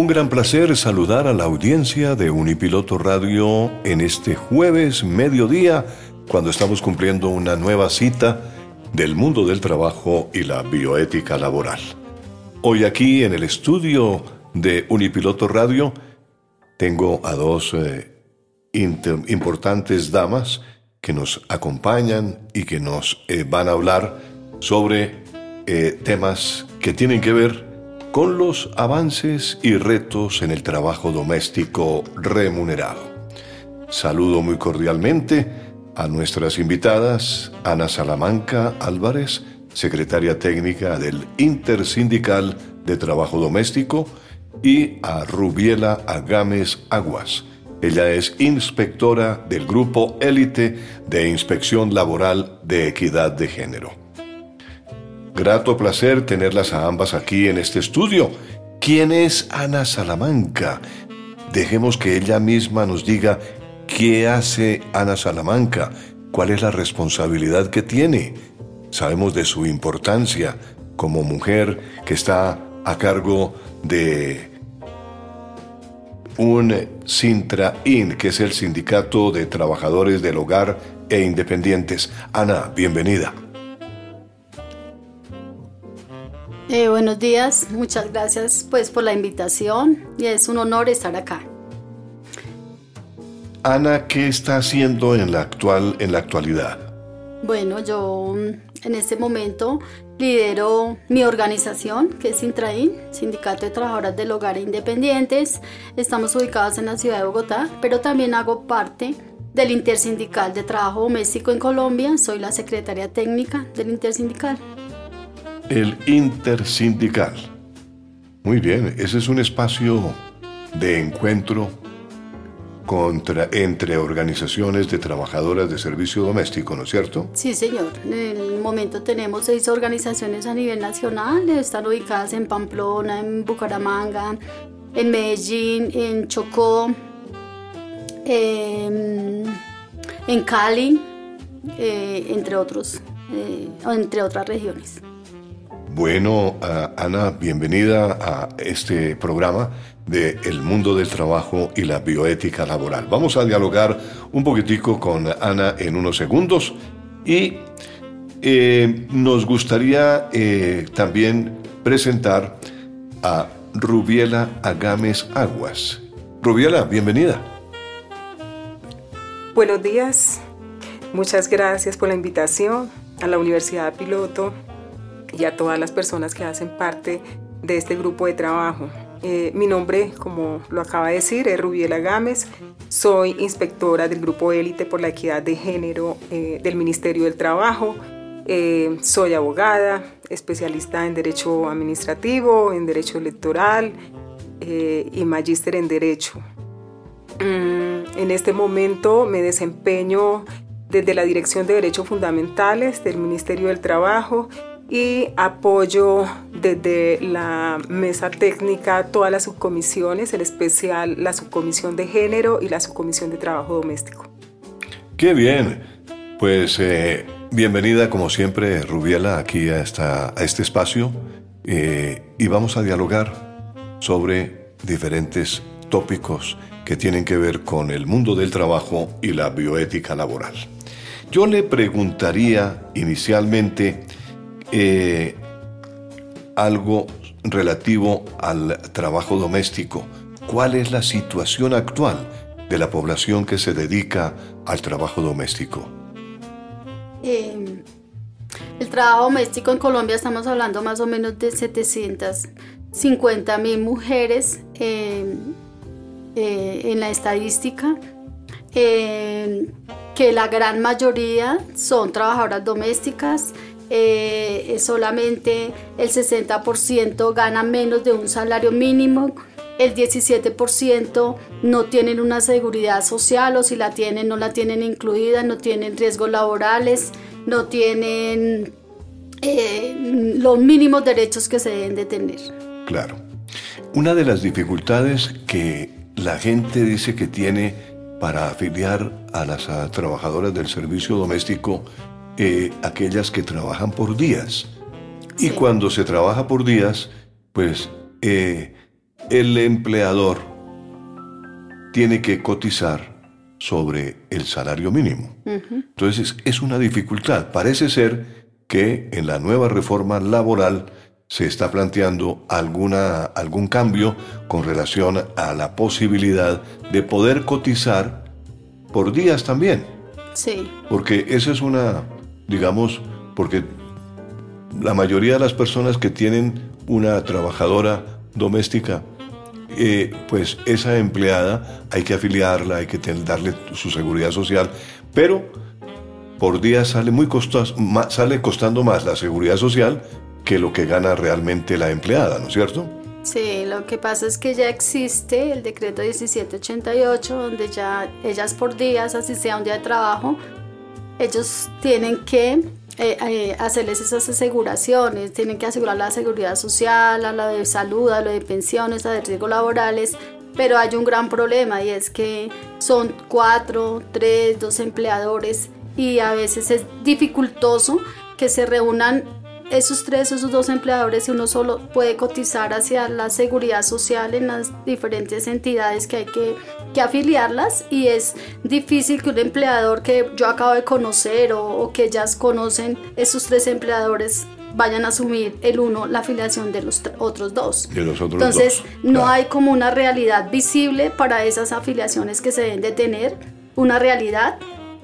Un gran placer saludar a la audiencia de Unipiloto Radio en este jueves mediodía, cuando estamos cumpliendo una nueva cita del mundo del trabajo y la bioética laboral. Hoy aquí en el estudio de Unipiloto Radio tengo a dos eh, importantes damas que nos acompañan y que nos eh, van a hablar sobre eh, temas que tienen que ver con los avances y retos en el trabajo doméstico remunerado. Saludo muy cordialmente a nuestras invitadas, Ana Salamanca Álvarez, secretaria técnica del Intersindical de Trabajo Doméstico, y a Rubiela Agames Aguas. Ella es inspectora del Grupo Élite de Inspección Laboral de Equidad de Género. Grato placer tenerlas a ambas aquí en este estudio. ¿Quién es Ana Salamanca? Dejemos que ella misma nos diga qué hace Ana Salamanca, cuál es la responsabilidad que tiene. Sabemos de su importancia como mujer que está a cargo de un Sintra-IN, que es el Sindicato de Trabajadores del Hogar e Independientes. Ana, bienvenida. Eh, buenos días, muchas gracias pues por la invitación y es un honor estar acá. Ana, ¿qué está haciendo en la actual en la actualidad? Bueno, yo mm, en este momento lidero mi organización, que es Intraín, Sindicato de Trabajadoras del Hogar Independientes. Estamos ubicados en la ciudad de Bogotá, pero también hago parte del Intersindical de Trabajo Doméstico en Colombia. Soy la secretaria técnica del Intersindical el intersindical. Muy bien, ese es un espacio de encuentro contra, entre organizaciones de trabajadoras de servicio doméstico, ¿no es cierto? Sí, señor. En el momento tenemos seis organizaciones a nivel nacional, están ubicadas en Pamplona, en Bucaramanga, en Medellín, en Chocó, en Cali, eh, entre otros, eh, entre otras regiones. Bueno, Ana, bienvenida a este programa de El mundo del trabajo y la bioética laboral. Vamos a dialogar un poquitico con Ana en unos segundos y eh, nos gustaría eh, también presentar a Rubiela Agames Aguas. Rubiela, bienvenida. Buenos días, muchas gracias por la invitación a la Universidad Piloto y a todas las personas que hacen parte de este grupo de trabajo. Eh, mi nombre, como lo acaba de decir, es Rubiela Gámez. Soy inspectora del Grupo Élite por la Equidad de Género eh, del Ministerio del Trabajo. Eh, soy abogada, especialista en Derecho Administrativo, en Derecho Electoral y magíster en Derecho. Mm, en este momento me desempeño desde la Dirección de Derechos Fundamentales del Ministerio del Trabajo y apoyo desde la mesa técnica todas las subcomisiones, en especial la subcomisión de género y la subcomisión de trabajo doméstico. Qué bien, pues eh, bienvenida como siempre Rubiela aquí a, a este espacio eh, y vamos a dialogar sobre diferentes tópicos que tienen que ver con el mundo del trabajo y la bioética laboral. Yo le preguntaría inicialmente, eh, algo relativo al trabajo doméstico, ¿cuál es la situación actual de la población que se dedica al trabajo doméstico? Eh, el trabajo doméstico en Colombia estamos hablando más o menos de 750 mil mujeres eh, eh, en la estadística, que la gran mayoría son trabajadoras domésticas. Solamente el 60% gana menos de un salario mínimo, el 17% no tienen una seguridad social o si la tienen no la tienen incluida, no tienen riesgos laborales, no tienen eh, los mínimos derechos que se deben de tener. Claro. Una de las dificultades que la gente dice que tiene para afiliar a las trabajadoras del servicio doméstico, eh, aquellas que trabajan por días. Y cuando se trabaja por días, pues eh, el empleador tiene que cotizar sobre el salario mínimo. Entonces es una dificultad. Parece ser que en la nueva reforma laboral se está planteando alguna, algún cambio con relación a la posibilidad de poder cotizar por días también. Sí. Porque esa es una, digamos, porque la mayoría de las personas que tienen una trabajadora doméstica eh, pues esa empleada hay que afiliarla, hay que darle su seguridad social, pero por día sale, muy costoso, sale costando más la seguridad social que lo que gana realmente la empleada, ¿no es cierto? Sí, lo que pasa es que ya existe el decreto 1788, donde ya ellas por días, así sea un día de trabajo, ellos tienen que eh, eh, hacerles esas aseguraciones, tienen que asegurar la seguridad social, la de salud, a la de pensiones, a de riesgos laborales, pero hay un gran problema y es que son cuatro, tres, dos empleadores y a veces es dificultoso que se reúnan esos tres, esos dos empleadores y uno solo puede cotizar hacia la seguridad social en las diferentes entidades que hay que, que afiliarlas y es difícil que un empleador que yo acabo de conocer o, que ellas conocen, esos tres empleadores vayan a asumir el uno la afiliación de los otros dos. De los otros Entonces, no hay como una realidad visible para esas afiliaciones que se deben de tener, una realidad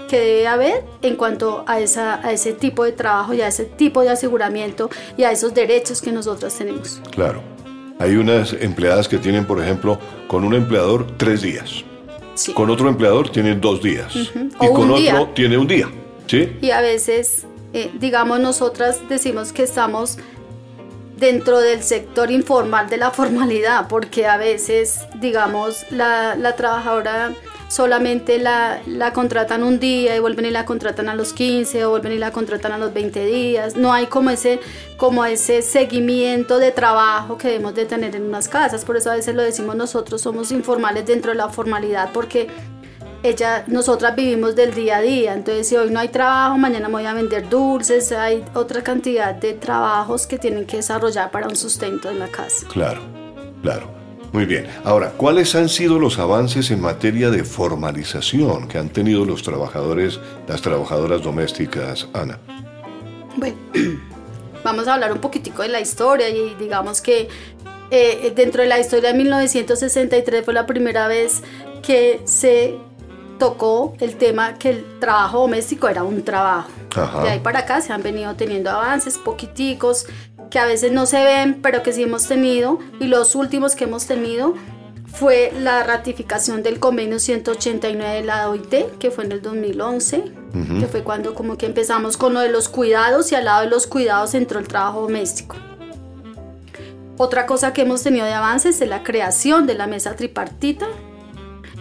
que debe haber en cuanto a, esa, a ese tipo de trabajo y a ese tipo de aseguramiento y a esos derechos que nosotros tenemos. Claro. Hay unas empleadas que tienen, por ejemplo, con un empleador tres días. Con otro empleador tienen dos días. Y con otro tiene un día. ¿Sí? Y a veces, eh, digamos, nosotras decimos que estamos dentro del sector informal de la formalidad, porque a veces, digamos, la, la trabajadora solamente la, la, contratan un día y vuelven y la contratan a los 15 o vuelven y la contratan a los 20 días. No hay como ese, como ese seguimiento de trabajo que debemos de tener en unas casas. Por eso a veces lo decimos nosotros, somos informales dentro de la formalidad porque ella, nosotras vivimos del día a día. Entonces si hoy no hay trabajo, mañana me voy a vender dulces. Hay otra cantidad de trabajos que tienen que desarrollar para un sustento en la casa. Claro, claro. Muy bien. Ahora, ¿cuáles han sido los avances en materia de formalización que han tenido los trabajadores, las trabajadoras domésticas, Ana? Bueno, vamos a hablar un poquitico de la historia y digamos que eh, dentro de la historia de 1963 fue la primera vez que se tocó el tema que el trabajo doméstico era un trabajo. De ahí para acá se han venido teniendo avances poquiticos que a veces no se ven, pero que sí hemos tenido, y los últimos que hemos tenido fue la ratificación del convenio 189 de la OIT, que fue en el 2011, que fue cuando como que empezamos con lo de los cuidados y al lado de los cuidados entró el trabajo doméstico. Otra cosa que hemos tenido de avances es la creación de la mesa tripartita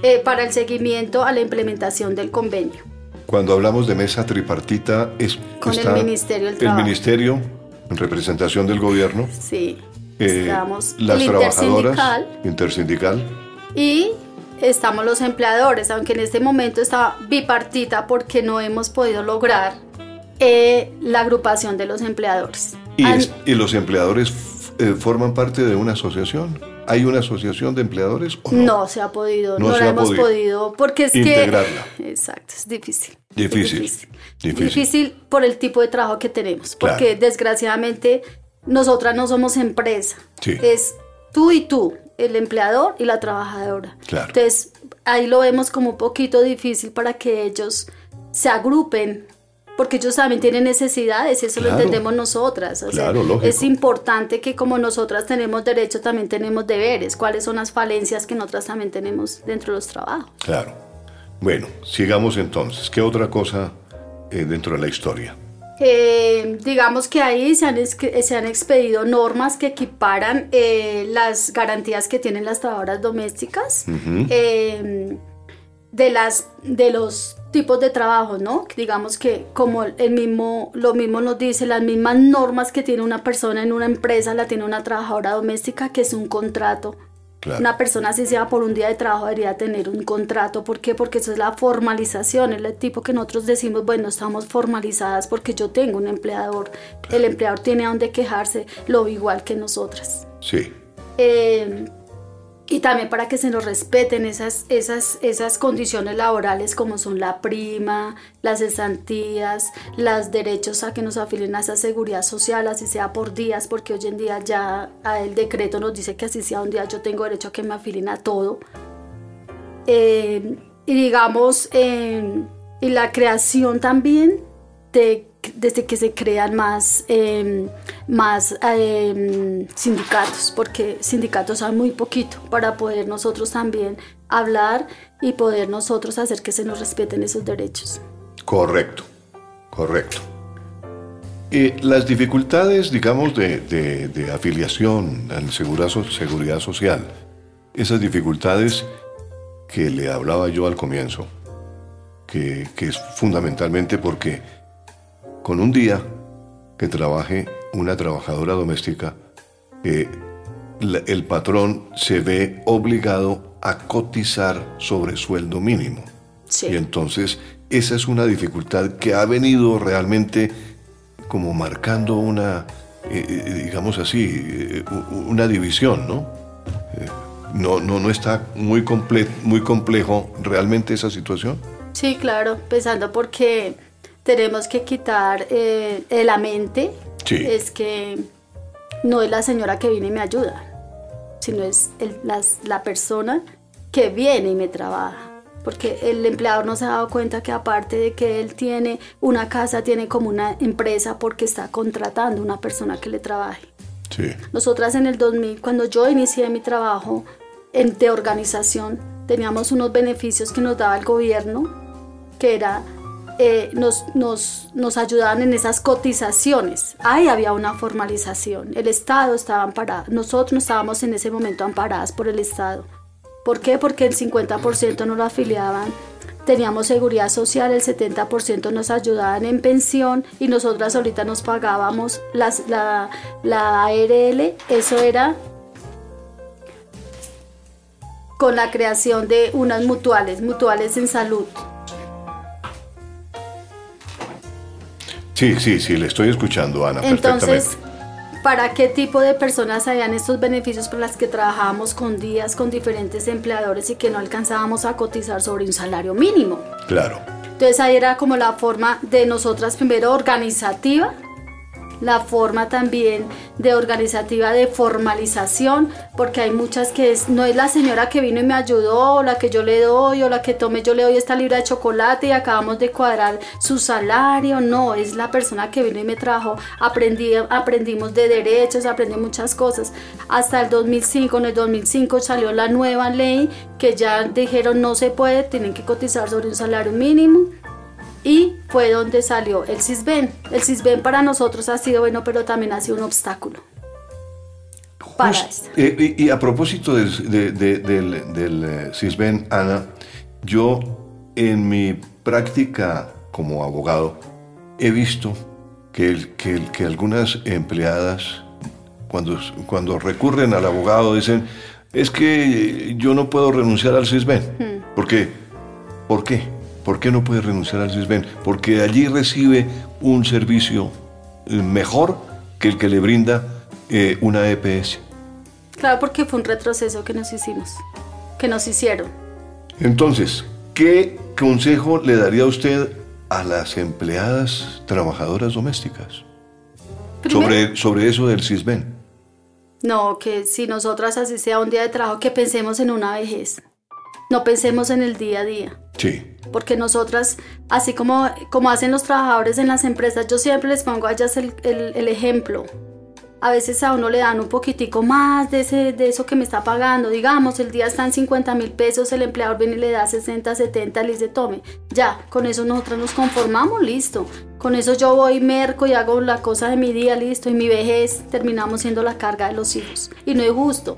eh, para el seguimiento a la implementación del convenio. Cuando hablamos de mesa tripartita es con el Ministerio del Trabajo. El Ministerio, en representación del gobierno. Sí. Eh, estamos las trabajadoras intersindical y estamos los empleadores, aunque en este momento está bipartita porque no hemos podido lograr eh, la agrupación de los empleadores. ¿Y, los empleadores eh, forman parte de una asociación? ¿Hay una asociación de empleadores? no? no? se ha podido, no, la hemos podido, porque es integrarla. que... Exacto, es difícil. Difícil, difícil. difícil. por el tipo de trabajo que tenemos, porque desgraciadamente nosotras no somos empresa. Es tú y tú, el empleador y la trabajadora. Entonces, ahí lo vemos como un poquito difícil para que ellos se agrupen porque ellos también tienen necesidades, eso lo entendemos nosotras. es importante que como nosotras tenemos derecho, también tenemos deberes. ¿Cuáles son las falencias que nosotras también tenemos dentro de los trabajos? Claro. Bueno, sigamos entonces. ¿Qué otra cosa eh, dentro de la historia? Eh, digamos que ahí se han, se han expedido normas que equiparan eh, las garantías que tienen las trabajadoras domésticas de, las, de los tipos de trabajo, ¿no? Digamos que como el mismo, lo mismo nos dice, las mismas normas que tiene una persona en una empresa la tiene una trabajadora doméstica, que es un contrato. Una persona, si sea por un día de trabajo, debería tener un contrato. ¿Por qué? Porque eso es la formalización, es el tipo que nosotros decimos, bueno, estamos formalizadas porque yo tengo un empleador. El empleador tiene a dónde quejarse, lo igual que nosotras. Sí. Eh, y también para que se nos respeten esas, esas, esas condiciones laborales como son la prima, las cesantías, los derechos a que nos afilen a esa seguridad social, así sea por días, porque hoy en día ya el decreto nos dice que así sea un día yo tengo derecho a que me afilen a todo. Eh, y digamos, eh, y la creación también de desde que se crean más, em, más em, sindicatos, porque sindicatos hay muy poquito para poder nosotros también hablar y poder nosotros hacer que se nos respeten esos derechos. Correcto, correcto. las dificultades, digamos, de, de, afiliación a la seguridad, seguridad social, esas dificultades que le hablaba yo al comienzo, que, que es fundamentalmente porque con un día que trabaje una trabajadora doméstica, eh, el patrón se ve obligado a cotizar sobre sueldo mínimo. Y entonces esa es una dificultad que ha venido realmente como marcando una, eh, eh, digamos así, una división, ¿no? no, no, no está muy, muy complejo realmente esa situación. Sí, claro, pensando porque tenemos que quitar eh, de la mente es que no es la señora que viene y me ayuda, sino es la, persona que viene y me trabaja. Porque el empleador no se ha dado cuenta que aparte de que él tiene una casa, tiene como una empresa porque está contratando una persona que le trabaje. Nosotras en el 2000, cuando yo inicié mi trabajo en, de organización, teníamos unos beneficios que nos daba el gobierno, que era eh, nos, nos, nos, ayudaban en esas cotizaciones. Ahí había una formalización. El Estado estaba amparado. Nosotros estábamos en ese momento amparadas por el Estado. ¿Por qué? Porque el 50% nos lo afiliaban. Teníamos seguridad social, el 70% nos ayudaban en pensión y nosotras ahorita nos pagábamos las, la, la ARL. Eso era con la creación de unas mutuales, mutuales en salud. Sí, sí, sí, le estoy escuchando, Ana. Entonces, ¿para qué tipo de personas habían estos beneficios para las que trabajábamos con días con diferentes empleadores y que no alcanzábamos a cotizar sobre un salario mínimo? Claro. Entonces ahí era como la forma de nosotras primero organizativa la forma también de organizativa de formalización, porque hay muchas que no es la señora que vino y me ayudó, la que yo le doy, o la que tome yo le doy esta libra de chocolate y acabamos de cuadrar su salario, no, es la persona que vino y me trajo, aprendí, aprendimos de derechos, aprendí muchas cosas. Hasta el 2005, en el 2005 salió la nueva ley que ya dijeron no se puede, tienen que cotizar sobre un salario mínimo y fue donde salió el CISBEN. El CISBEN para nosotros ha sido bueno, pero también ha sido un obstáculo. Para eh, y, a propósito del, del, eh, CISBEN, Ana, yo en mi práctica como abogado he visto que, que, que algunas empleadas, cuando, cuando recurren al abogado, dicen, es que yo no puedo renunciar al CISBEN. Hmm. ¿Por qué? ¿Por qué? ¿Por qué no puede renunciar al CISBEN? Porque allí recibe un servicio eh, mejor que el que le brinda eh, una EPS. Claro, porque fue un retroceso que nos hicimos, que nos hicieron. Entonces, ¿qué consejo le daría usted a las empleadas trabajadoras domésticas? sobre, sobre eso del CISBEN. No, que si nosotras así sea un día de trabajo, que pensemos en una vejez. No pensemos en el día a día. Sí. Porque nosotras, así como, como hacen los trabajadores en las empresas, yo siempre les pongo a ellas el, el ejemplo a veces a uno le dan un poquitico más de, ese, de eso que me está pagando. Digamos, el día están 50 mil pesos, el empleador viene y le da 60, 70, le dice, tome. Ya, con eso nosotros nos conformamos, listo. Con eso yo voy, merco y hago la cosa de mi día, listo. Y mi vejez terminamos siendo la carga de los hijos. Y no es justo.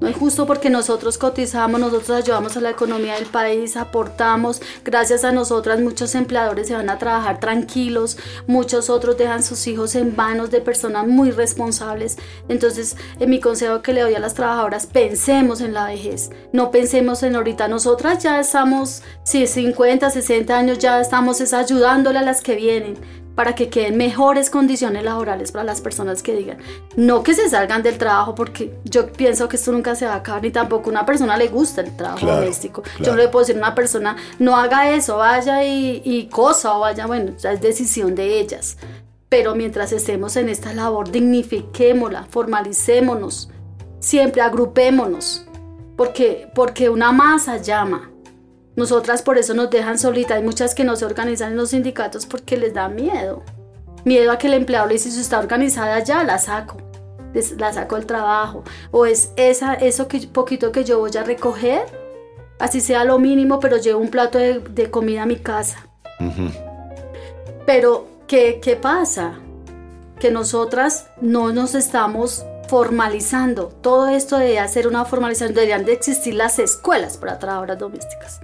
No es justo porque nosotros cotizamos, nosotros ayudamos a la economía del país, aportamos. Gracias a nosotras muchos empleadores se van a trabajar tranquilos, muchos otros dejan sus hijos en manos de personas muy responsables. Entonces, en mi consejo que le doy a las trabajadoras, pensemos en la vejez, no pensemos en ahorita. Nosotras ya estamos, si 50, 60 años, ya estamos es ayudándole a las que vienen para que queden mejores condiciones laborales para las personas que digan, no que se salgan del trabajo, porque yo pienso que esto nunca se va a acabar, ni tampoco a una persona le gusta el trabajo doméstico. Yo no le puedo decir a una persona, no haga eso, vaya y, y cosa, o vaya, bueno, ya es decisión de ellas. Pero mientras estemos en esta labor, dignifiquémosla, formalicémonos, siempre agrupémonos, porque, porque una masa llama nosotras por eso nos dejan solitas. Hay muchas que no se organizan en los sindicatos porque les da miedo. Miedo a que el empleado le dice, si está organizada ya, la saco. La saco del trabajo. O es esa, eso que, poquito que yo voy a recoger, así sea lo mínimo, pero llevo un plato de, comida a mi casa. Pero, ¿qué, ¿qué pasa? Que nosotras no nos estamos formalizando. Todo esto debe hacer una formalización. Deberían de existir las escuelas para trabajadoras domésticas.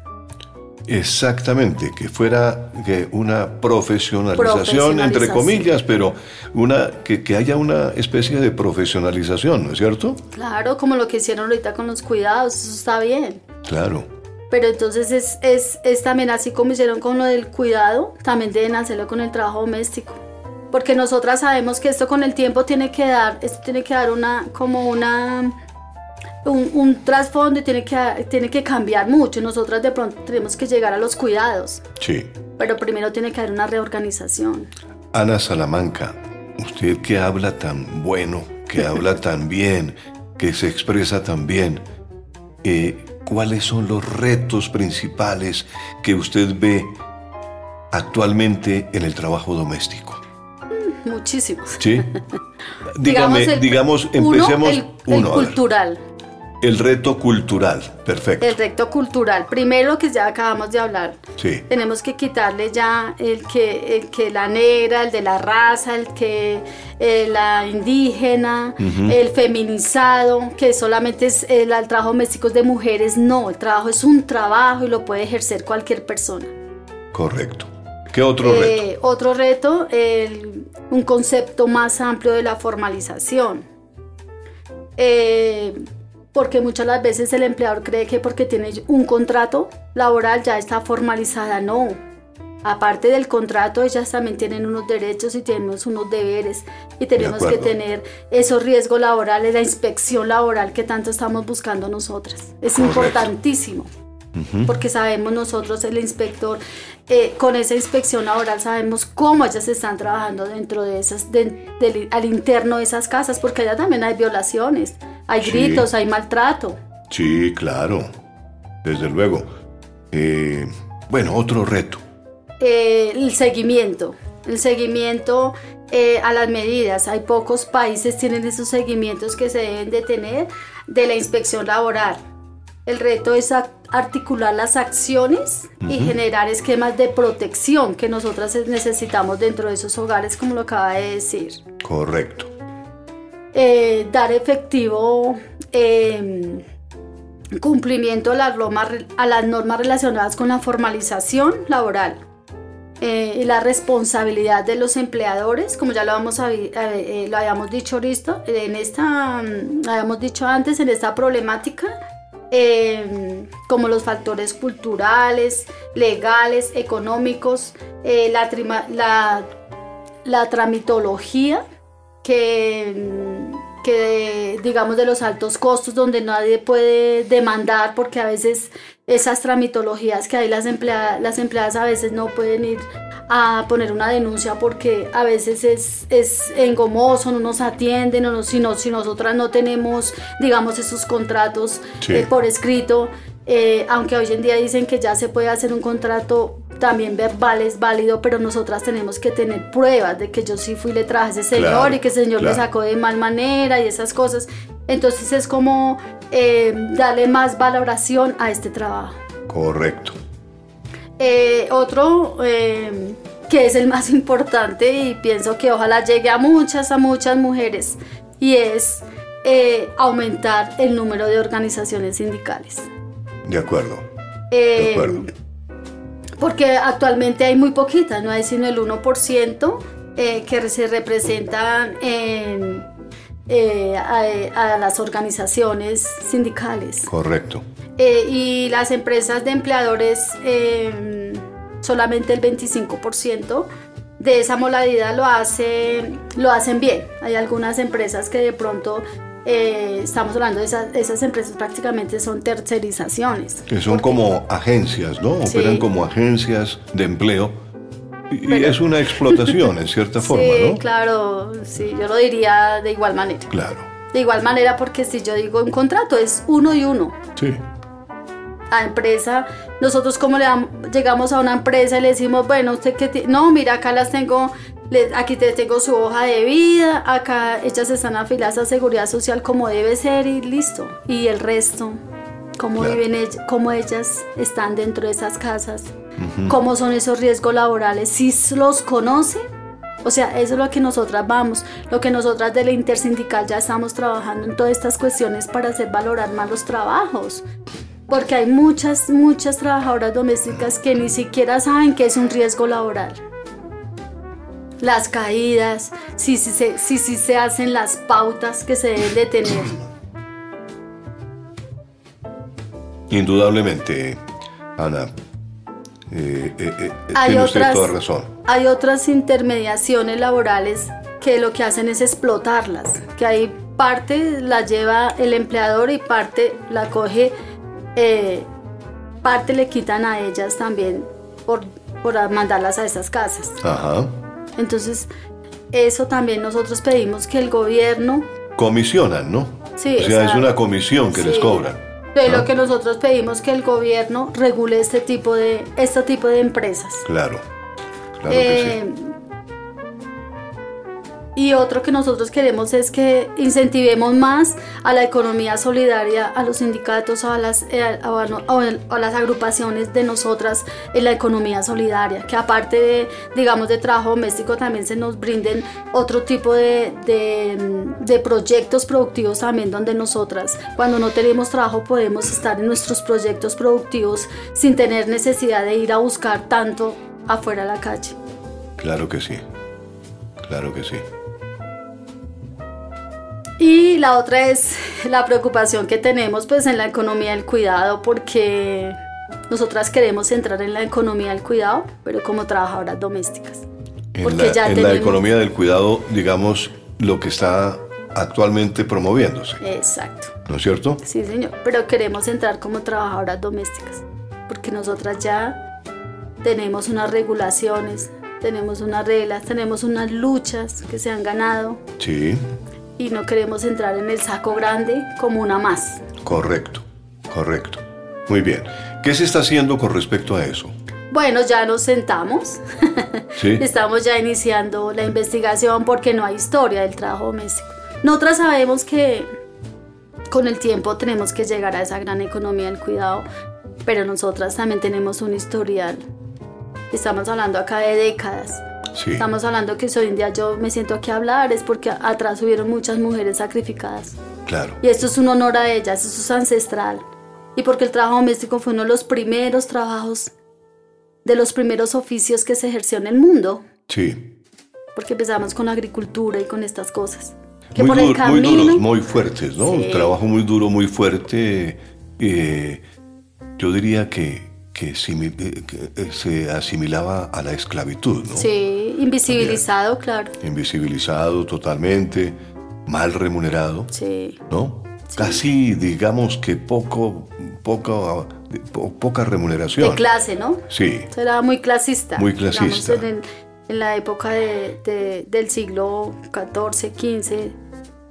Exactamente, que fuera que una profesionalización, entre comillas, pero una que, haya una especie de profesionalización, ¿no es cierto? Claro, como lo que hicieron ahorita con los cuidados, eso está bien. Claro. Pero entonces es, es, es también así como hicieron con lo del cuidado, también deben hacerlo con el trabajo doméstico. Porque nosotras sabemos que esto con el tiempo tiene que dar, esto tiene que dar una, como una un, trasfondo y tiene que, tiene que cambiar mucho. Nosotras de pronto tenemos que llegar a los cuidados. Sí. Pero primero tiene que haber una reorganización. Ana Salamanca, usted que habla tan bueno, que habla tan bien, que se expresa tan bien, eh, ¿cuáles son los retos principales que usted ve actualmente en el trabajo doméstico? Mm, muchísimos. Sí. Dígame, digamos, empecemos uno, el cultural. El reto cultural, perfecto. El reto cultural. Primero que ya acabamos de hablar. Sí. Tenemos que quitarle ya el que, el que la negra, el de la raza, el que eh, la indígena, el feminizado, que solamente es el, trabajo doméstico de mujeres. No, el trabajo es un trabajo y lo puede ejercer cualquier persona. Correcto. ¿Qué otro eh, reto? Otro reto, un concepto más amplio de la formalización. Eh, porque muchas las veces el empleador cree que porque tiene un contrato laboral ya está formalizada. No. Aparte del contrato, ellas también tienen unos derechos y tenemos unos deberes y tenemos que tener esos riesgos laborales, la inspección laboral que tanto estamos buscando nosotras. Es importantísimo. Porque sabemos nosotros, el inspector, eh, con esa inspección laboral sabemos cómo ellas están trabajando dentro de esas, al interno de esas casas, porque allá también hay violaciones. Hay gritos, hay maltrato. Sí, claro, desde luego. Eh, bueno, otro reto. Eh, el seguimiento. El seguimiento eh, a las medidas. Hay pocos países tienen esos seguimientos que se deben de tener de la inspección laboral. El reto es articular las acciones y generar esquemas de protección que nosotras necesitamos dentro de esos hogares, como lo acaba de decir. Correcto. Eh, dar efectivo em, cumplimiento a las, normas, a las normas relacionadas con la formalización laboral eh, y la responsabilidad de los empleadores, como ya lo, vamos a, eh, lo habíamos dicho ahorita, en esta, mm, habíamos dicho antes, en esta problemática, em, como los factores culturales, legales, económicos, la, la tramitología que, que digamos de los altos costos donde nadie puede demandar porque a veces esas tramitologías que hay las empleadas, las empleadas a veces no pueden ir a poner una denuncia porque a veces es, es engomoso, no nos atienden, no, si, no, si nosotras no tenemos, digamos, esos contratos Sí. eh, por escrito, eh, aunque hoy en día dicen que ya se puede hacer un contrato también verbal es válido, pero nosotras tenemos que tener pruebas de que yo sí fui y le traje a ese señor Claro, y que ese señor me claro. sacó de mal manera y esas cosas. Entonces es como eh, darle más valoración a este trabajo. Correcto. Eh, otro eh, que es el más importante y pienso que ojalá llegue a muchas, a muchas mujeres y es aumentar el número de organizaciones sindicales. De acuerdo. De Eh, acuerdo. porque actualmente hay muy poquitas, no hay sino el 1% eh, que se representan en, eh, a, a las organizaciones sindicales. Correcto. Eh, y las empresas de empleadores eh, solamente el 25% de esa modalidad lo hacen, lo hacen bien. Hay algunas empresas que de pronto eh, estamos hablando de esas, esas empresas prácticamente son tercerizaciones. Que son como agencias, ¿no? Sí. Operan como agencias de empleo. Y, Pero- es una explotación en cierta forma, sí, ¿no? claro, sí, yo lo diría de igual manera. Claro. De igual manera porque si yo digo un contrato es uno y uno. Sí. a empresa, nosotros como le dam- llegamos a una empresa y le decimos, bueno, usted que no, mira, acá las tengo, aquí te tengo su hoja de vida, acá ellas están afiliadas a seguridad social como debe ser y listo. Y el resto, cómo Claro. viven ellas, cómo ellas están dentro de esas casas, cómo son esos riesgos laborales, si los conocen. O sea, eso es lo que nosotras vamos, lo que nosotras de la intersindical ya estamos trabajando en todas estas cuestiones para hacer valorar más los trabajos. Porque hay muchas, muchas trabajadoras domésticas que ni siquiera saben que es un riesgo laboral. Las caídas, si si se, si, si se hacen las pautas que se deben de tener. Indudablemente, Ana. eh, eh, eh, Hay tiene usted otras- toda razón. Hay otras intermediaciones laborales que lo que hacen es explotarlas, que ahí parte la lleva el empleador y parte la coge, eh, parte le quitan a ellas también por, por mandarlas a esas casas. Ajá. Entonces, eso también nosotros pedimos que el gobierno Comisionan, ¿no? Sí, o sea, es una comisión que les Sí. cobran. de ¿no? lo que nosotros pedimos que el gobierno regule este tipo de este tipo de empresas. Claro. Claro que Eh, Y otro que nosotros queremos es que incentivemos más a la economía solidaria, a los sindicatos, a las, eh, a, las agrupaciones de nosotras en la economía solidaria, que aparte de, digamos, de trabajo doméstico también se nos brinden otro tipo de, de, de proyectos productivos también donde nosotras, cuando no tenemos trabajo, podemos estar en nuestros proyectos productivos sin tener necesidad de ir a buscar tanto afuera a la calle. Claro que sí. Claro que sí. Y la otra es la preocupación que tenemos pues en la economía del cuidado porque nosotras queremos entrar en la economía del cuidado, pero como trabajadoras domésticas. En, Porque la, ya en la tenemos- economía del cuidado, digamos, lo que está actualmente promoviéndose, Exacto. ¿no es cierto? Sí, señor, pero queremos entrar como trabajadoras domésticas porque nosotras ya tenemos unas regulaciones, tenemos unas reglas, tenemos unas luchas que se han ganado Sí, y no queremos entrar en el saco grande como una más. correcto, correcto. Muy bien. ¿Qué se está haciendo con respecto a eso? Bueno, ya nos sentamos. Sí, Estamos ya iniciando la investigación porque no hay historia del trabajo doméstico. Nosotras sabemos que con el tiempo tenemos que llegar a esa gran economía del cuidado, pero nosotras también tenemos un historial. Estamos hablando acá de décadas. Sí. Estamos hablando que si hoy en día yo me siento aquí a hablar es porque atrás hubieron muchas mujeres sacrificadas. Claro, Y esto es un honor a ellas, eso es ancestral. Y porque el trabajo doméstico fue uno de los primeros trabajos, de los primeros oficios que se ejerció en el mundo. sí. Porque empezamos con la agricultura y con estas cosas. Que Muy, por el dur- muy camino. duros, muy fuertes, ¿no? Sí. Un trabajo muy duro, muy fuerte. eh, yo diría que, que, eh, que, eh, se asimilaba a la esclavitud, ¿no? Sí, invisibilizado, claro. Invisibilizado totalmente, mal remunerado, Sí. ¿no? Casi, digamos que poco, poco poca remuneración. De clase, ¿no? Sí. Era muy clasista. Muy clasista. en, la época del siglo XIV, XV,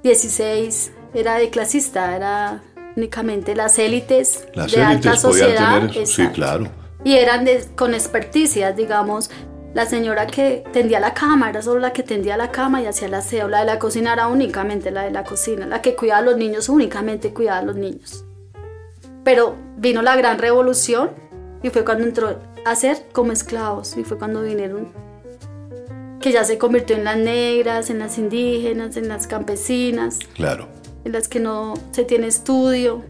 XVI, era de clasista, era únicamente las élites las de élites alta sociedad. Tener, sí, claro. Y eran con experticias, digamos, la señora que tendía la cama era solo la que tendía la cama y hacía la aseo, la de la cocina era únicamente la de la cocina, la que cuidaba a los niños únicamente cuidaba a los niños. Pero vino la gran revolución y fue cuando entró a ser como esclavos y fue cuando vinieron que ya se convirtió en las negras, en las indígenas, en las campesinas. Claro. En las que no se tiene estudio.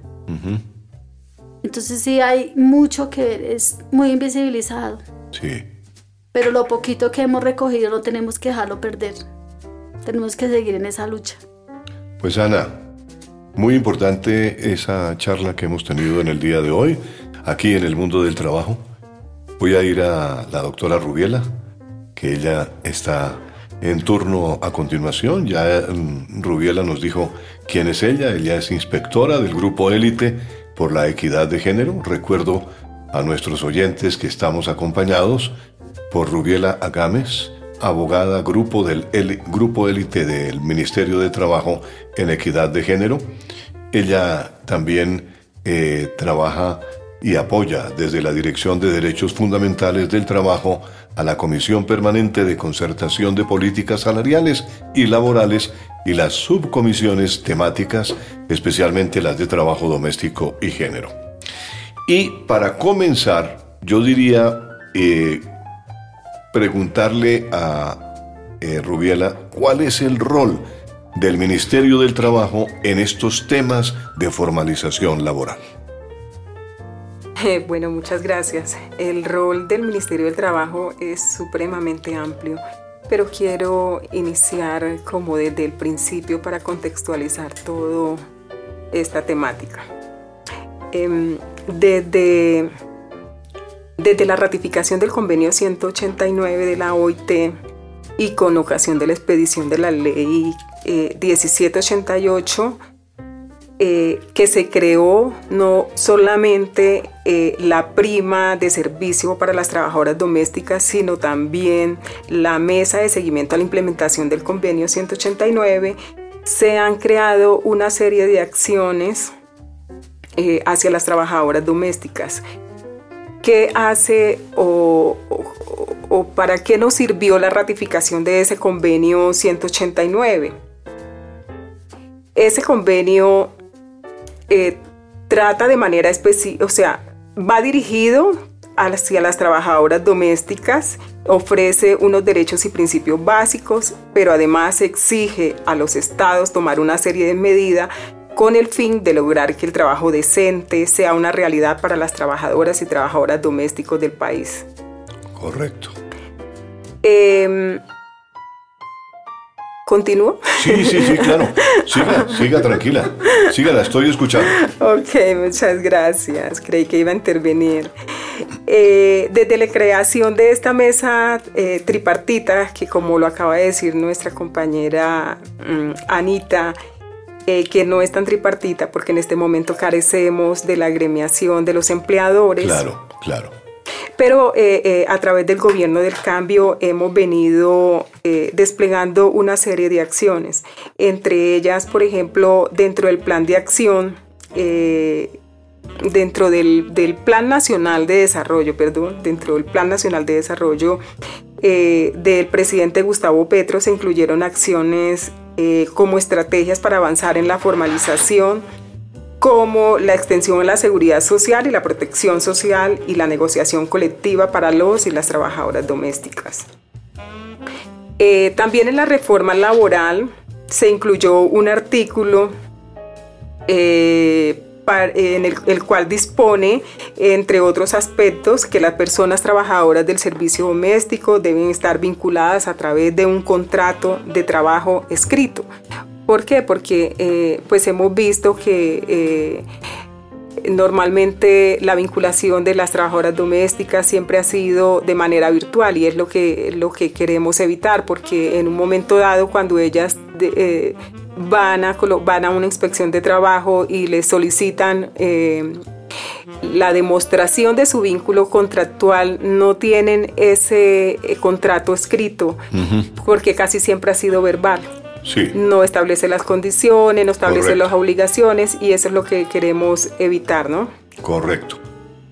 Entonces sí hay mucho que ver, es muy invisibilizado. Sí. Pero lo poquito que hemos recogido no tenemos que dejarlo perder. Tenemos que seguir en esa lucha. Pues Ana, muy importante esa charla que hemos tenido en el día de hoy, aquí en el mundo del trabajo. Voy a ir a la doctora Rubiela, que ella está en turno a continuación. Ya mm, Rubiela nos dijo quién es ella. Ella es inspectora del grupo élite por la equidad de género. Recuerdo a nuestros oyentes que estamos acompañados por Rubiela Agames, abogada grupo del grupo élite del Ministerio de Trabajo en Equidad de Género. Ella también eh, trabaja y apoya desde la Dirección de Derechos Fundamentales del Trabajo a la Comisión Permanente de Concertación de Políticas Salariales y Laborales y las subcomisiones temáticas, especialmente las de trabajo doméstico y género. Y para comenzar, yo diría eh, preguntarle a eh, Rubiela cuál es el rol del Ministerio del Trabajo en estos temas de formalización laboral. Eh, bueno, muchas gracias. El rol del Ministerio del Trabajo es supremamente amplio, pero quiero iniciar como desde el principio para contextualizar toda esta temática. Em, desde desde la ratificación del convenio 189 de la OIT y con ocasión de la expedición de la ley 1788, eh, eh, que se creó no solamente eh, la prima de servicio para las trabajadoras domésticas, sino también la mesa de seguimiento a la implementación del convenio 189, se han creado una serie de acciones hacia las trabajadoras domésticas qué hace o, para qué nos sirvió la ratificación de ese convenio 189. Ese convenio eh, trata de manera específica, o sea, va dirigido hacia las trabajadoras domésticas, ofrece unos derechos y principios básicos, pero además exige a los estados tomar una serie de medidas con el fin de lograr que el trabajo decente sea una realidad para las trabajadoras y trabajadoras domésticos del país. Correcto. Em, ¿Continúo? Sí, sí, sí, claro. Siga, siga tranquila. Siga, la estoy escuchando. Ok, muchas gracias. Creí que iba a intervenir. Eh, desde la creación de esta mesa eh, tripartita, que como lo acaba de decir nuestra compañera mm, Anita, eh, que no es tan tripartita porque en este momento carecemos de la agremiación de los empleadores. Claro, claro. Pero eh, eh, a través del gobierno del cambio hemos venido desplegando una serie de acciones. Entre ellas, por ejemplo, dentro del plan de acción, dentro del, Plan Nacional de Desarrollo, perdón, dentro del Plan Nacional de Desarrollo del presidente Gustavo Petro se incluyeron acciones eh, como estrategias para avanzar en la formalización, como la extensión de la seguridad social y la protección social y la negociación colectiva para los y las trabajadoras domésticas. Eh, también en la reforma laboral se incluyó un artículo eh, en el, cual dispone, entre otros aspectos, que las personas trabajadoras del servicio doméstico deben estar vinculadas a través de un contrato de trabajo escrito. ¿Por qué? Porque eh, pues hemos visto que eh, normalmente la vinculación de las trabajadoras domésticas siempre ha sido de manera virtual y es lo que, lo que queremos evitar porque en un momento dado cuando ellas eh, van, a, van a una inspección de trabajo y les solicitan la demostración de su vínculo contractual no tienen ese contrato escrito, porque casi siempre ha sido verbal. No establece las condiciones, no establece las obligaciones y eso es lo que queremos evitar, ¿no? Correcto.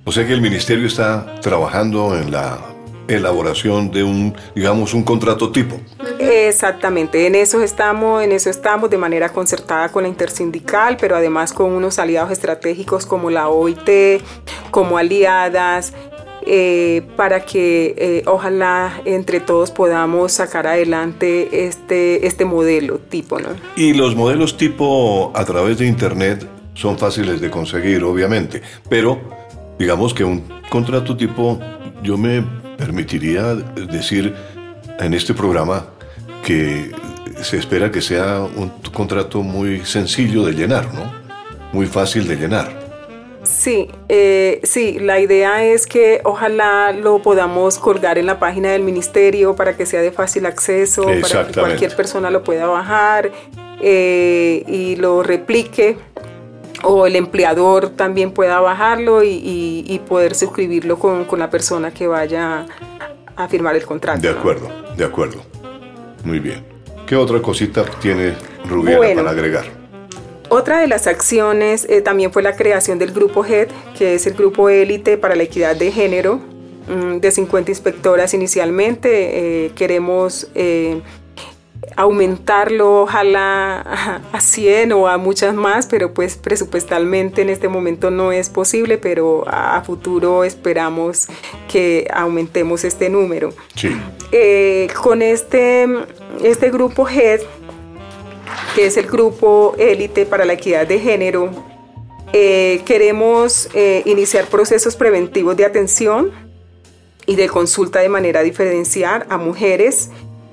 O sea que el ministerio está trabajando en la elaboración de un, digamos, un contrato tipo. Exactamente, en eso estamos, en eso estamos de manera concertada con la intersindical, pero además con unos aliados estratégicos como la OIT, como aliadas, eh, para que eh, ojalá entre todos podamos sacar adelante este, este modelo tipo. ¿no? Y los modelos tipo a través de Internet son fáciles de conseguir, obviamente, pero digamos que un contrato tipo, yo me permitiría decir en este programa que se espera que sea un contrato muy sencillo de llenar, ¿no? Muy fácil de llenar. Sí, eh, sí, la idea es que ojalá lo podamos colgar en la página del ministerio para que sea de fácil acceso, para que cualquier persona lo pueda bajar eh, y lo replique o el empleador también pueda bajarlo y, poder suscribirlo con, la persona que vaya a firmar el contrato. De acuerdo, de acuerdo. Muy bien. ¿Qué otra cosita tiene Rubiera para agregar? Otra de las acciones eh, también fue la creación del grupo HED, que es el grupo élite para la equidad de género, mm, de 50 inspectoras inicialmente. Eh, queremos eh, aumentarlo, ojalá a 100 o a muchas más, pero pues presupuestalmente en este momento no es posible, pero a futuro esperamos que aumentemos este número. Sí. con este, este grupo HED, que es el grupo élite para la equidad de género, eh, queremos eh, iniciar procesos preventivos de atención y de consulta de manera diferencial a mujeres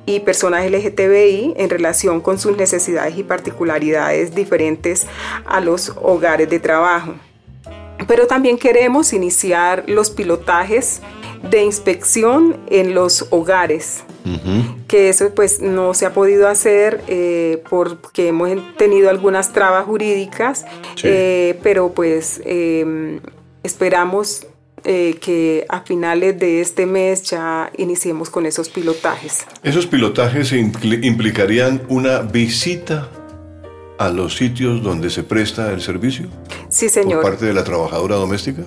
y personas LGTBI en relación con sus necesidades y particularidades diferentes a los hogares de trabajo. Pero también queremos iniciar los pilotajes de inspección en los hogares que eso pues no se ha podido hacer eh, porque hemos tenido algunas trabas jurídicas, eh, pero pues em, esperamos eh, que a finales de este mes ya iniciemos con esos pilotajes. ¿Esos pilotajes implicarían una visita a los sitios donde se presta el servicio? Sí, señor. ¿Por parte de la trabajadora doméstica?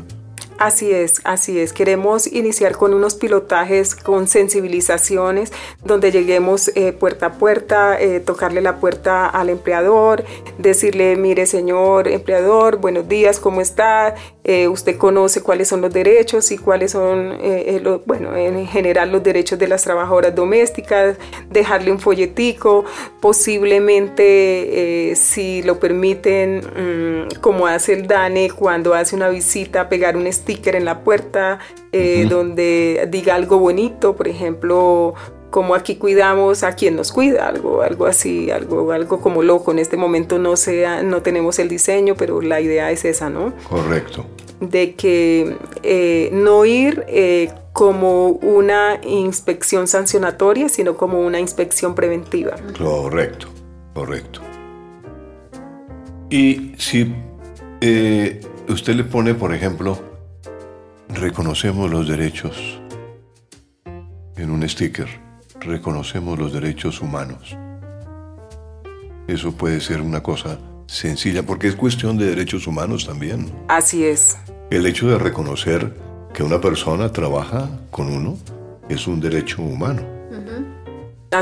Así es, así es. Queremos iniciar con unos pilotajes, con sensibilizaciones, donde lleguemos eh, puerta a puerta, eh, tocarle la puerta al empleador, decirle, mire señor empleador, buenos días, ¿cómo está? Eh, usted conoce cuáles son los derechos y cuáles son, bueno, en general los derechos de las trabajadoras domésticas, dejarle un folletico, posiblemente, si lo permiten, mm, como hace el DANE cuando hace una visita, pegar un estilo en la puerta eh, donde diga algo bonito, por ejemplo, como aquí cuidamos a quien nos cuida, algo, algo así, algo, algo como loco. En este momento no sea, no tenemos el diseño, pero la idea es esa, ¿no? Correcto. De que eh, no ir eh, como una inspección sancionatoria, sino como una inspección preventiva. Correcto, correcto. Y si usted le pone, por ejemplo, reconocemos los derechos en un sticker, reconocemos los derechos humanos. Eso puede ser una cosa sencilla porque es cuestión de derechos humanos también. Así es. El hecho de reconocer que una persona trabaja con uno es un derecho humano.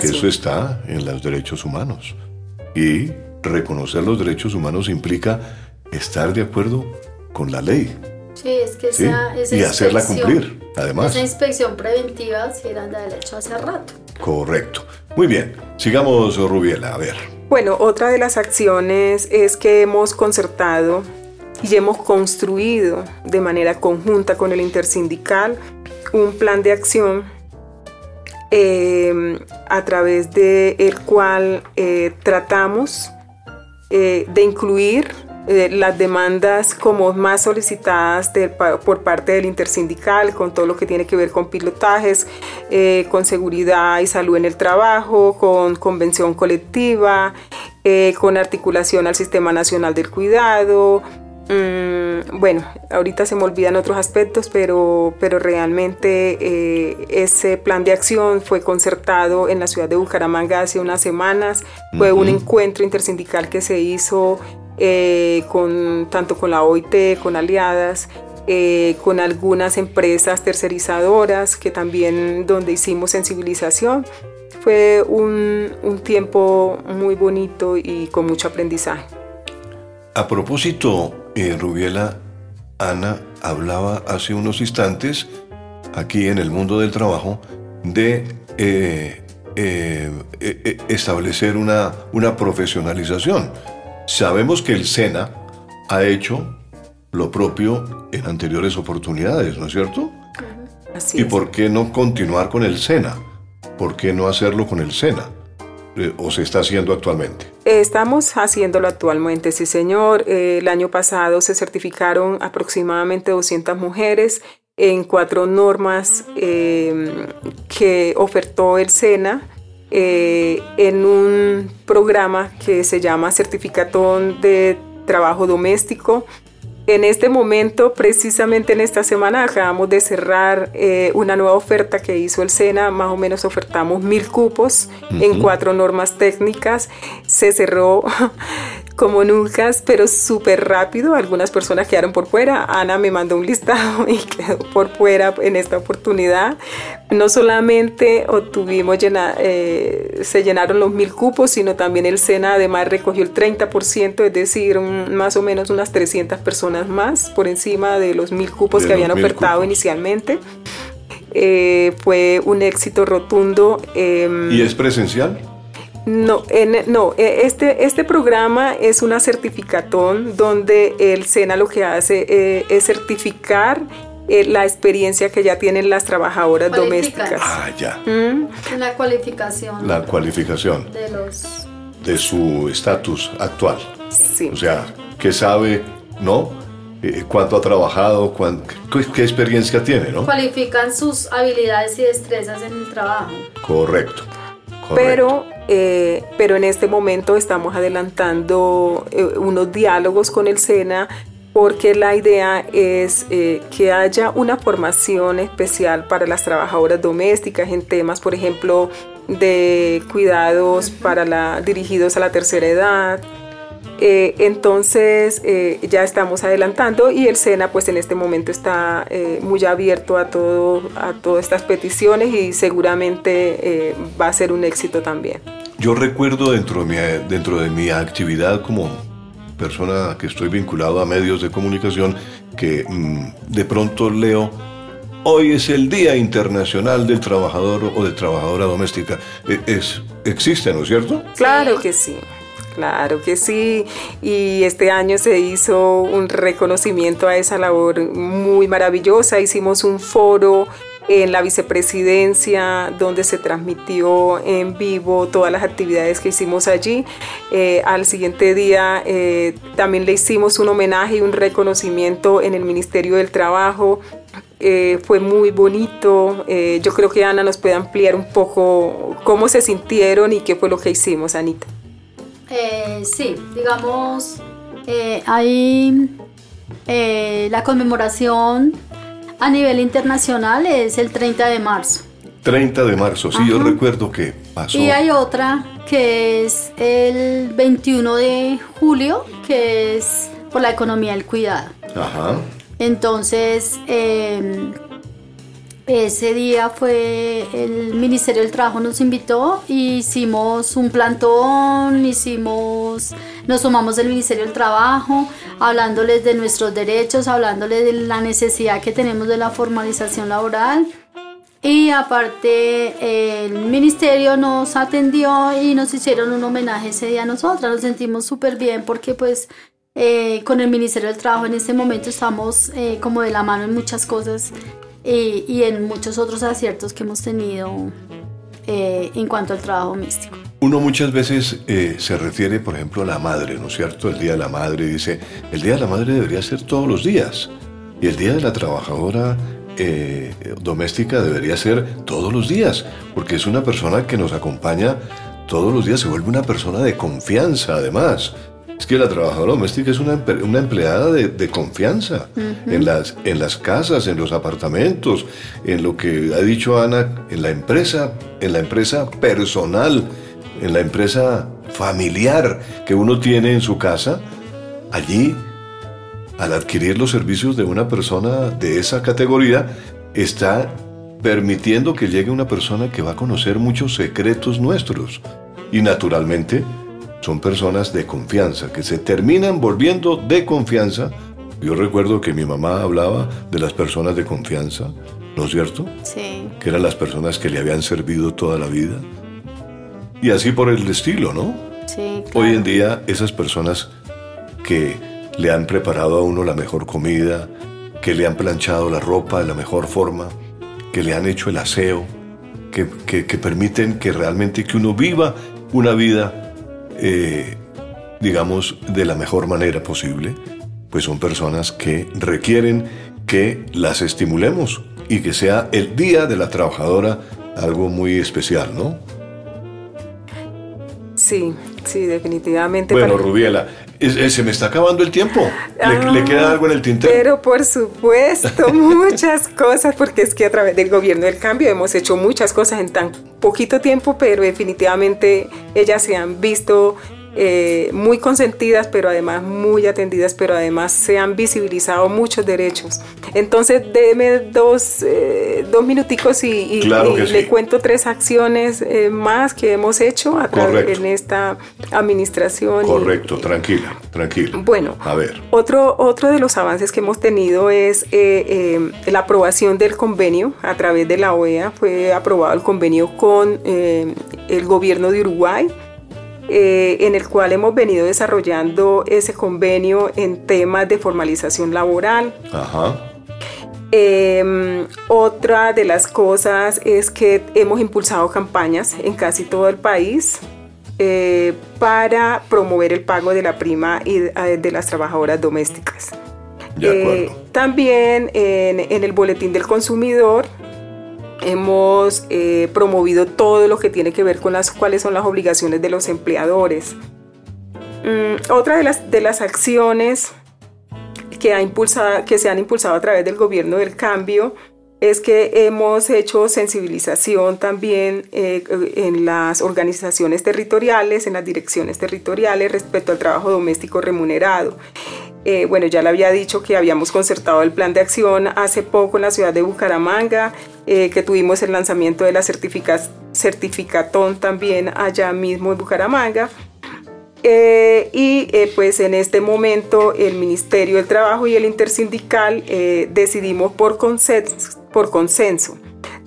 Eso está en los derechos humanos. Y reconocer los derechos humanos implica estar de acuerdo con la ley. Sí, es que esa, y hacerla cumplir, además. Esa inspección preventiva si eran de hecho hace rato. Correcto. Muy bien, sigamos Rubiela, a ver. Bueno, otra de las acciones es que hemos concertado y hemos construido de manera conjunta con el intersindical un plan de acción eh, a través del el cual eh, tratamos eh, de incluir eh, las demandas como más solicitadas por parte del intersindical, con todo lo que tiene que ver con pilotajes, eh, con seguridad y salud en el trabajo, con convención colectiva, eh, con articulación al Sistema Nacional del Cuidado, Mm, bueno, ahorita se me olvidan otros aspectos, pero, pero realmente eh, ese plan de acción fue concertado en la ciudad de Bucaramanga hace unas semanas. Fue un encuentro intersindical que se hizo eh, con, tanto con la OIT, con aliadas, eh, con algunas empresas tercerizadoras, que también donde hicimos sensibilización. Fue un, un tiempo muy bonito y con mucho aprendizaje. A propósito, eh, Rubiela, Ana hablaba hace unos instantes, aquí en el mundo del trabajo, de eh, eh, establecer una, una profesionalización. Sabemos que el SENA ha hecho lo propio en anteriores oportunidades, ¿no es cierto? Así ¿Y por qué no continuar con el SENA? ¿Por qué no hacerlo con el SENA? ¿O se está haciendo actualmente? Estamos haciéndolo actualmente, sí señor. Eh, el año pasado se certificaron aproximadamente 200 mujeres en cuatro normas eh, que ofertó el SENA eh, en un programa que se llama Certificatón de Trabajo Doméstico en este momento, precisamente en esta semana, acabamos de cerrar eh, una nueva oferta que hizo el SENA. Más o menos ofertamos mil cupos en cuatro normas técnicas. Se cerró como nunca, pero súper rápido. Algunas personas quedaron por fuera. Ana me mandó un listado y quedó por fuera en esta oportunidad. No solamente obtuvimos llena, eh, se llenaron los mil cupos, sino también el SENA además recogió el 30%, es decir, más o menos unas 300 personas más por encima de los mil cupos que habían ofertado inicialmente. Eh, fue un éxito rotundo. Em, ¿Y es presencial? No, no e, este, este programa es una certificatón donde el SENA lo que hace eh, es certificar eh, la experiencia que ya tienen las trabajadoras domésticas. Ah, ya. ¿Mm? La cualificación. La cualificación. De los... De su estatus actual. Sí. O sea, que sabe, ¿no? Eh, cuánto ha trabajado, qué, experiencia tiene, ¿no? Cualifican sus habilidades y destrezas en el trabajo. Correcto. Pero, eh, pero en este momento estamos adelantando eh, unos diálogos con el SENA porque la idea es que haya una formación especial para las trabajadoras domésticas en temas, por ejemplo, de cuidados para la, dirigidos a la tercera edad, eh, entonces eh, ya estamos adelantando y el SENA pues en este momento está eh, muy abierto a, todo, a todas estas peticiones y seguramente va a ser un éxito también. Yo recuerdo dentro de, mi, dentro de mi actividad como persona que estoy vinculado a medios de comunicación que mm, de pronto leo Hoy es el Día Internacional del Trabajador o de Trabajadora Doméstica. E, es, existe, ¿no es cierto? Claro que sí. Claro que sí, y este año se hizo un reconocimiento a esa labor muy maravillosa. Hicimos un foro en la vicepresidencia donde se transmitió en vivo todas las actividades que hicimos allí. Eh, al siguiente día eh, también le hicimos un homenaje y un reconocimiento en el Ministerio del Trabajo. Eh, fue muy bonito. yo creo que Ana nos puede ampliar un poco cómo se sintieron y qué fue lo que hicimos, Anita. Eh, sí, digamos, eh, hay eh, la conmemoración a nivel internacional es el 30 de marzo. 30 de marzo, sí, yo recuerdo que pasó. Y hay otra que es el 21 de julio, que es por la economía del cuidado. Ajá. Entonces, eh, ese día fue el Ministerio del Trabajo nos invitó, hicimos un plantón, hicimos, nos sumamos del Ministerio del Trabajo, hablándoles de nuestros derechos, hablándoles de la necesidad que tenemos de la formalización laboral. Y aparte el ministerio nos atendió y nos hicieron un homenaje ese día a nosotras. Nos sentimos súper bien porque pues eh, con el Ministerio del Trabajo en este momento estamos eh, como de la mano en muchas cosas y, en muchos otros aciertos que hemos tenido eh, en cuanto al trabajo místico. Uno muchas veces eh, se refiere, por ejemplo, a la madre, ¿no es cierto? El Día de la Madre dice, el Día de la Madre debería ser todos los días y el Día de la Trabajadora eh, doméstica debería ser todos los días, porque es una persona que nos acompaña todos los días, se vuelve una persona de confianza además. Es que la trabajadora doméstica es una, empleada de, confianza en, las, en las casas, en los apartamentos, en lo que ha dicho Ana, en la empresa, en la empresa personal, en la empresa familiar que uno tiene en su casa. Allí, al adquirir los servicios de una persona de esa categoría, está permitiendo que llegue una persona que va a conocer muchos secretos nuestros. Y naturalmente, son personas de confianza, que se terminan volviendo de confianza. Yo recuerdo que mi mamá hablaba de las personas de confianza, ¿no es cierto? Sí. Que eran las personas que le habían servido toda la vida. Y así por el estilo, ¿no? Sí. Hoy en día esas personas que le han preparado a uno la mejor comida, que le han planchado la ropa de la mejor forma, que le han hecho el aseo, que, que permiten que realmente que uno viva una vida eh, digamos, de la mejor manera posible, pues son personas que requieren que las estimulemos y que sea el Día de la Trabajadora algo muy especial, ¿no? Sí, sí, definitivamente. Bueno, Rubiela, se me está acabando el tiempo. ¿Le, queda algo en el tintero? Pero por supuesto, muchas cosas, porque es que a través del gobierno del cambio hemos hecho muchas cosas en tan poquito tiempo, pero definitivamente ellas se han visto eh, muy consentidas, pero además muy atendidas, pero además se han visibilizado muchos derechos. Entonces, déme dos, eh, dos minuticos y, le cuento tres acciones eh, más que hemos hecho a en esta administración. Correcto, tranquila, tranquila. Bueno, a ver. Otro, otro de los avances que hemos tenido es la aprobación del convenio a través de la OEA. Fue aprobado el convenio con el gobierno de Uruguay eh, en el cual hemos venido desarrollando ese convenio en temas de formalización laboral. Em, otra de las cosas es que hemos impulsado campañas en casi todo el país eh, para promover el pago de la prima y de, las trabajadoras domésticas. Eh, también en, el boletín del consumidor Hemos eh, promovido todo lo que tiene que ver con las cuáles son las obligaciones de los empleadores. Mm, otra de las, de las acciones que, ha impulsado, que se han impulsado a través del gobierno del cambio es que hemos hecho sensibilización también eh, en las organizaciones territoriales, en las direcciones territoriales respecto al trabajo doméstico remunerado. Eh, bueno, ya le había dicho que habíamos concertado el plan de acción hace poco en la ciudad de Bucaramanga, eh, que tuvimos el lanzamiento de la certificatón también allá mismo en Bucaramanga. Eh, y pues en este momento el Ministerio del Trabajo y el Intersindical decidimos por consenso, por consenso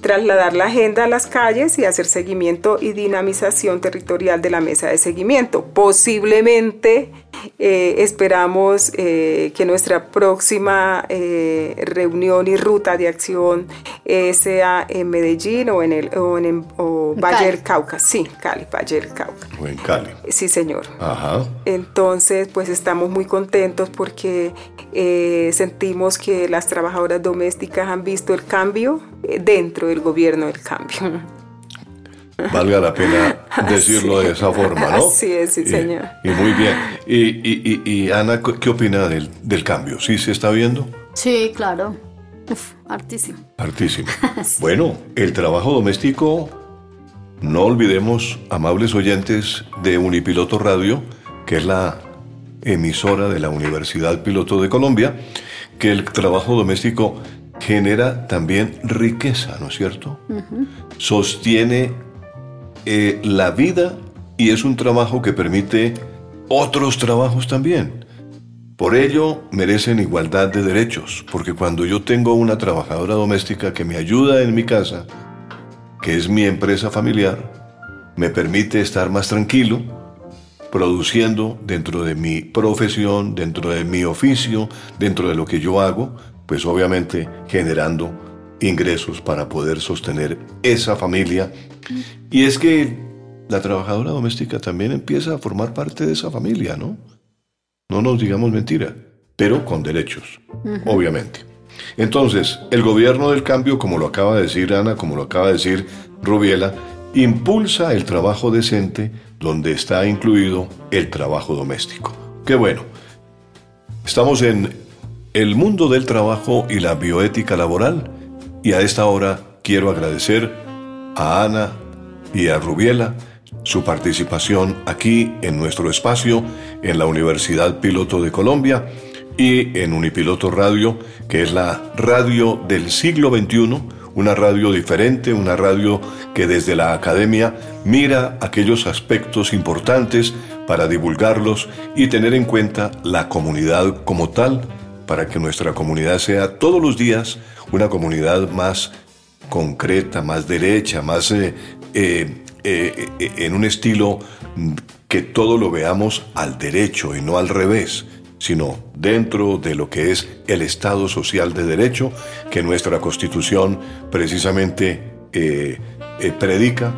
trasladar la agenda a las calles y hacer seguimiento y dinamización territorial de la mesa de seguimiento. Posiblemente eh, esperamos eh, que nuestra próxima eh, reunión y ruta de acción sea en Medellín o en el o en, Valle del Cauca. Sí, Cali, Valle del Cauca. O en Cali. Sí, señor. Ajá. Entonces, pues estamos muy contentos porque sentimos que las trabajadoras domésticas han visto el cambio dentro del gobierno del cambio. valga la pena decirlo de esa forma, ¿no? Así es, sí, señor. Y, muy bien. Y, Ana, ¿qué opina del, del, cambio? ¿Sí se está viendo? Sí, claro. Uf, hartísimo. Hartísimo. Bueno, el trabajo doméstico, no olvidemos, amables oyentes de Unipiloto Radio, que es la emisora de la Universidad Piloto de Colombia, que el trabajo doméstico genera también riqueza, ¿no es cierto? Sostiene eh, la vida y es un trabajo que permite otros trabajos también. Por ello merecen igualdad de derechos, porque cuando yo tengo una trabajadora doméstica que me ayuda en mi casa, que es mi empresa familiar, me permite estar más tranquilo, produciendo dentro de mi profesión, dentro de mi oficio, dentro de lo que yo hago, pues obviamente generando ingresos para poder sostener esa familia. Y es que la trabajadora doméstica también empieza a formar parte de esa familia, ¿no? No nos digamos mentira, pero con derechos, obviamente. Entonces, el gobierno del cambio, como lo acaba de decir Ana, como lo acaba de decir Rubiela, impulsa el trabajo decente donde está incluido el trabajo doméstico. Qué bueno. Estamos en el mundo del trabajo y la bioética laboral y a esta hora quiero agradecer a Ana y a Rubiela su participación aquí en nuestro espacio en la Universidad Piloto de Colombia y en Unipiloto Radio, que es la radio del siglo XXI, una radio diferente, una radio que desde la academia mira aquellos aspectos importantes para divulgarlos y tener en cuenta la comunidad como tal, para que nuestra comunidad sea todos los días una comunidad más concreta, más derecha, más eh, eh, eh, en un estilo que todo lo veamos al derecho y no al revés, sino dentro de lo que es el Estado social de derecho que nuestra Constitución precisamente predica,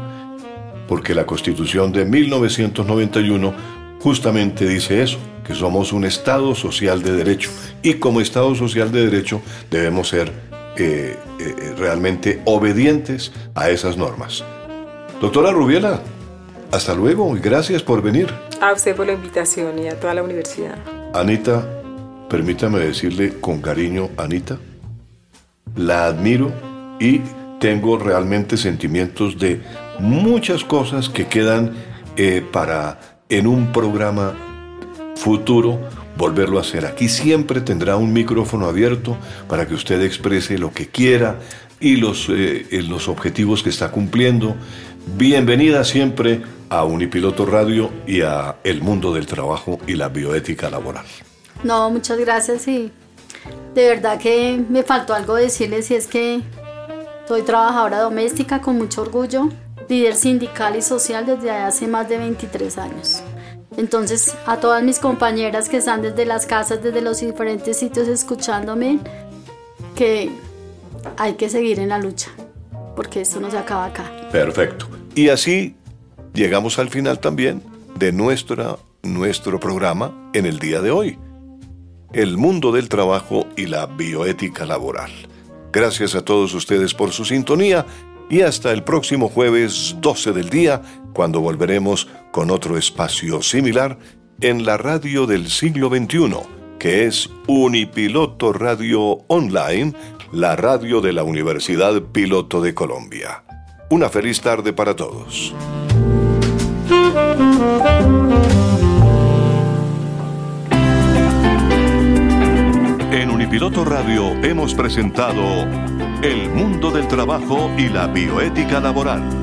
porque la Constitución de 1991 justamente dice eso, que somos un Estado social de derecho y como Estado social de derecho debemos ser eh, eh, realmente obedientes a esas normas. Doctora Rubiela, hasta luego y gracias por venir. A usted por la invitación y a toda la universidad. Anita, permítame decirle con cariño, Anita, la admiro y tengo realmente sentimientos de muchas cosas que quedan eh, para en un programa futuro volverlo a hacer. Aquí siempre tendrá un micrófono abierto para que usted exprese lo que quiera y los, eh, los objetivos que está cumpliendo. Bienvenida siempre a Unipiloto Radio y a El Mundo del Trabajo y la Bioética Laboral. No, muchas gracias y de verdad que me faltó algo decirles y es que soy trabajadora doméstica con mucho orgullo, líder sindical y social desde hace más de 23 años. Entonces, a todas mis compañeras que están desde las casas, desde los diferentes sitios escuchándome, que hay que seguir en la lucha, porque esto no se acaba acá. Perfecto. Y así llegamos al final también de nuestra, nuestro programa en el día de hoy. El mundo del trabajo y la bioética laboral. Gracias a todos ustedes por su sintonía y hasta el próximo jueves 12 del día, cuando volveremos con otro espacio similar en la radio del siglo XXI, que es Unipiloto Radio Online, la radio de la Universidad Piloto de Colombia. Una feliz tarde para todos. En Unipiloto Radio hemos presentado El mundo del trabajo y la bioética laboral.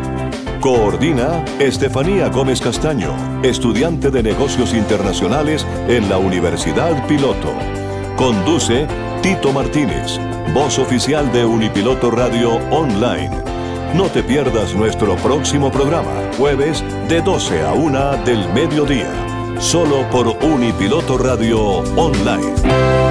Coordina Estefanía Gómez Castaño, estudiante de negocios internacionales en la Universidad Piloto. Conduce Tito Martínez, voz oficial de Unipiloto Radio Online. No te pierdas nuestro próximo programa, jueves de 12 a 1 del mediodía, solo por Unipiloto Radio Online.